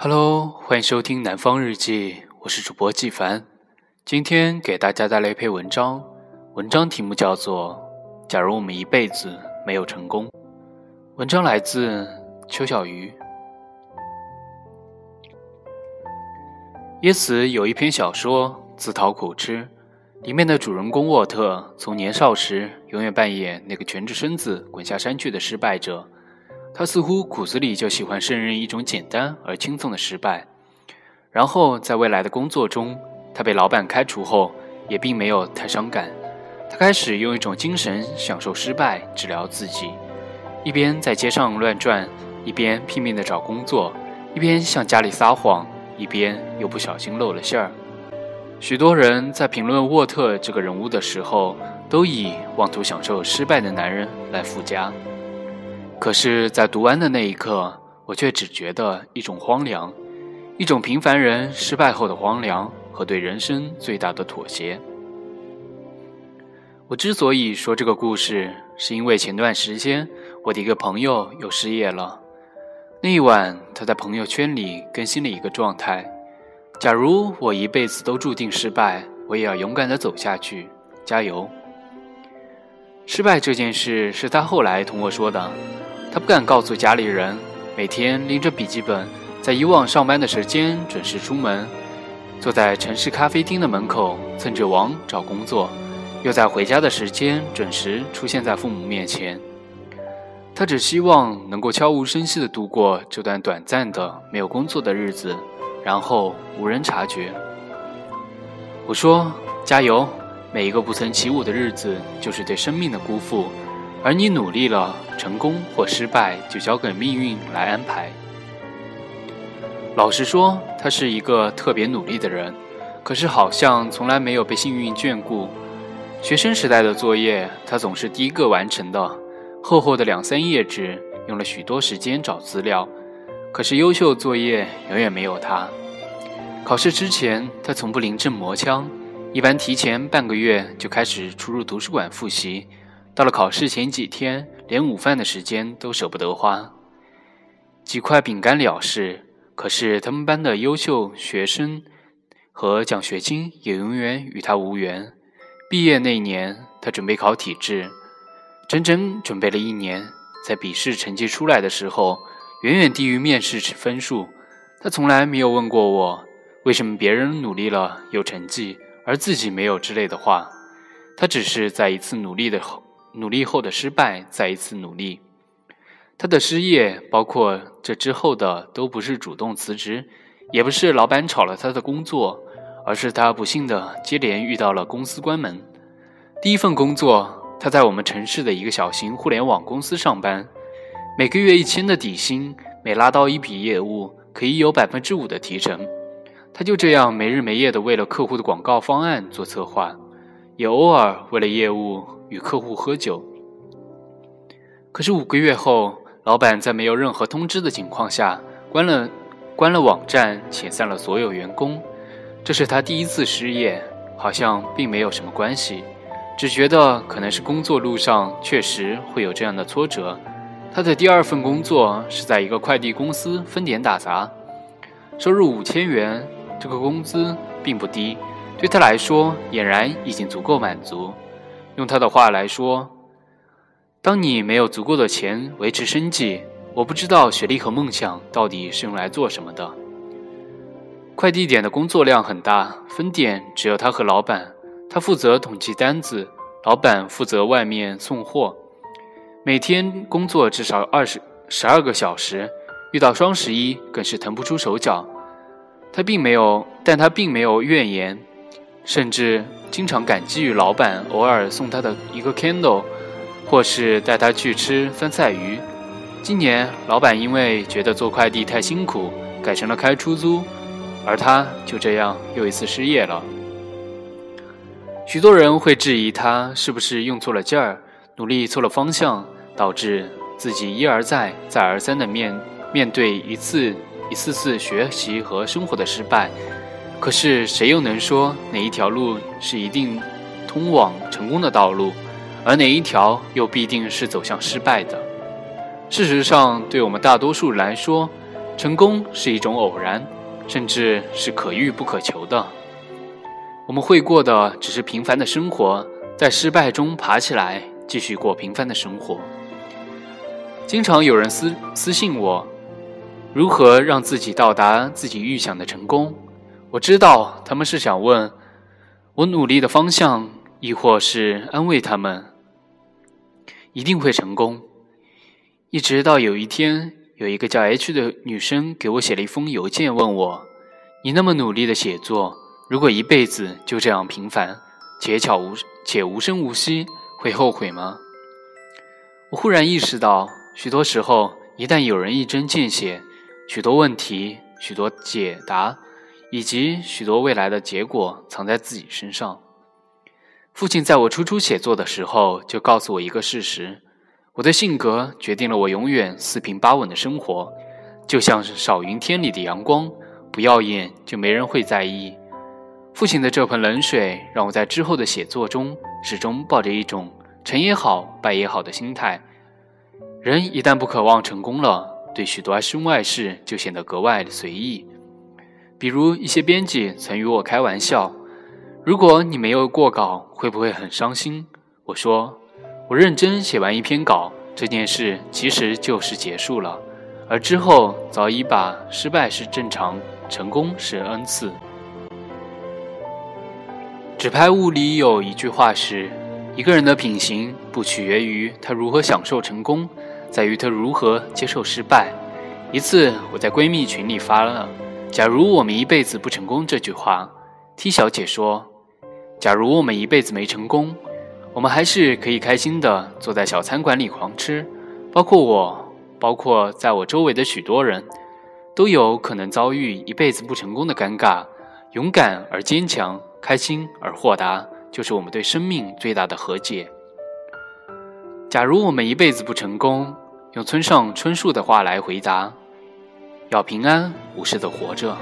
Hello，欢迎收听《南方日记》，我是主播季凡。今天给大家带来一篇文章，文章题目叫做《假如我们一辈子没有成功》。文章来自邱小鱼。因此有一篇小说《自讨苦吃》，里面的主人公沃特从年少时永远扮演那个蜷着身子滚下山去的失败者。他似乎骨子里就喜欢胜任一种简单而轻松的失败，然后在未来的工作中，他被老板开除后也并没有太伤感。他开始用一种精神享受失败，治疗自己，一边在街上乱转，一边拼命地找工作，一边向家里撒谎，一边又不小心露了馅儿。许多人在评论沃特这个人物的时候，都以妄图享受失败的男人来附加。可是，在读完的那一刻，我却只觉得一种荒凉，一种平凡人失败后的荒凉和对人生最大的妥协。我之所以说这个故事，是因为前段时间我的一个朋友又失业了。那一晚，他在朋友圈里更新了一个状态：“假如我一辈子都注定失败，我也要勇敢地走下去，加油。”失败这件事是他后来同我说的。他不敢告诉家里人，每天拎着笔记本，在以往上班的时间准时出门，坐在城市咖啡厅的门口蹭着网找工作，又在回家的时间准时出现在父母面前。他只希望能够悄无声息地度过这段短暂的没有工作的日子，然后无人察觉。我说：“加油！每一个不曾起舞的日子，就是对生命的辜负。”而你努力了，成功或失败就交给命运来安排。老实说，他是一个特别努力的人，可是好像从来没有被幸运眷顾。学生时代的作业，他总是第一个完成的，厚厚的两三页纸，用了许多时间找资料。可是优秀作业永远没有他。考试之前，他从不临阵磨枪，一般提前半个月就开始出入图书馆复习。到了考试前几天，连午饭的时间都舍不得花，几块饼干了事。可是他们班的优秀学生和奖学金也永远与他无缘。毕业那年，他准备考体制，整整准备了一年。在笔试成绩出来的时候，远远低于面试分数。他从来没有问过我，为什么别人努力了有成绩，而自己没有之类的话。他只是在一次努力的后。努力后的失败，再一次努力。他的失业，包括这之后的，都不是主动辞职，也不是老板炒了他的工作，而是他不幸的接连遇到了公司关门。第一份工作，他在我们城市的一个小型互联网公司上班，每个月一千的底薪，每拉到一笔业务，可以有百分之五的提成。他就这样没日没夜的为了客户的广告方案做策划，也偶尔为了业务。与客户喝酒，可是五个月后，老板在没有任何通知的情况下关了关了网站，遣散了所有员工。这是他第一次失业，好像并没有什么关系，只觉得可能是工作路上确实会有这样的挫折。他的第二份工作是在一个快递公司分点打杂，收入五千元，这个工资并不低，对他来说俨然已经足够满足。用他的话来说，当你没有足够的钱维持生计，我不知道学历和梦想到底是用来做什么的。快递点的工作量很大，分点只有他和老板，他负责统计单子，老板负责外面送货，每天工作至少二十十二个小时，遇到双十一更是腾不出手脚。他并没有，但他并没有怨言。甚至经常感激于老板偶尔送他的一个 candle，或是带他去吃酸菜鱼。今年老板因为觉得做快递太辛苦，改成了开出租，而他就这样又一次失业了。许多人会质疑他是不是用错了劲儿，努力错了方向，导致自己一而再、再而三的面面对一次一次次学习和生活的失败。可是谁又能说哪一条路是一定通往成功的道路，而哪一条又必定是走向失败的？事实上，对我们大多数人来说，成功是一种偶然，甚至是可遇不可求的。我们会过的只是平凡的生活，在失败中爬起来，继续过平凡的生活。经常有人私私信我，如何让自己到达自己预想的成功？我知道他们是想问我努力的方向，亦或是安慰他们一定会成功。一直到有一天。有一个叫 H 的女生给我写了一封邮件，问我：“你那么努力的写作，如果一辈子就这样平凡且悄无且无声无息，会后悔吗？”我忽然意识到，许多时候，一旦有人一针见血，许多问题、许多解答，以及许多未来的结果，藏在自己身上。父亲在我初初写作的时候，就告诉我一个事实。我的性格决定了我永远四平八稳的生活，就像是少云天里的阳光，不耀眼就没人会在意。父亲的这盆冷水让我在之后的写作中始终抱着一种成也好，败也好的心态。人一旦不渴望成功了，对许多身外事就显得格外随意。比如一些编辑曾与我开玩笑：“如果你没有过稿，会不会很伤心？”我说。我认真写完一篇稿，这件事其实就是结束了，而之后早已把失败是正常，成功是恩赐。纸牌屋里有一句话是：一个人的品行不取决于他如何享受成功，在于他如何接受失败。一次，我在闺蜜群里发了“假如我们一辈子不成功”这句话，T 小姐说：“假如我们一辈子没成功。”我们还是可以开心的坐在小餐馆里狂吃，包括我，包括在我周围的许多人，都有可能遭遇一辈子不成功的尴尬。勇敢而坚强，开心而豁达，就是我们对生命最大的和解。假如我们一辈子不成功，用村上春树的话来回答：要平安无事的活着。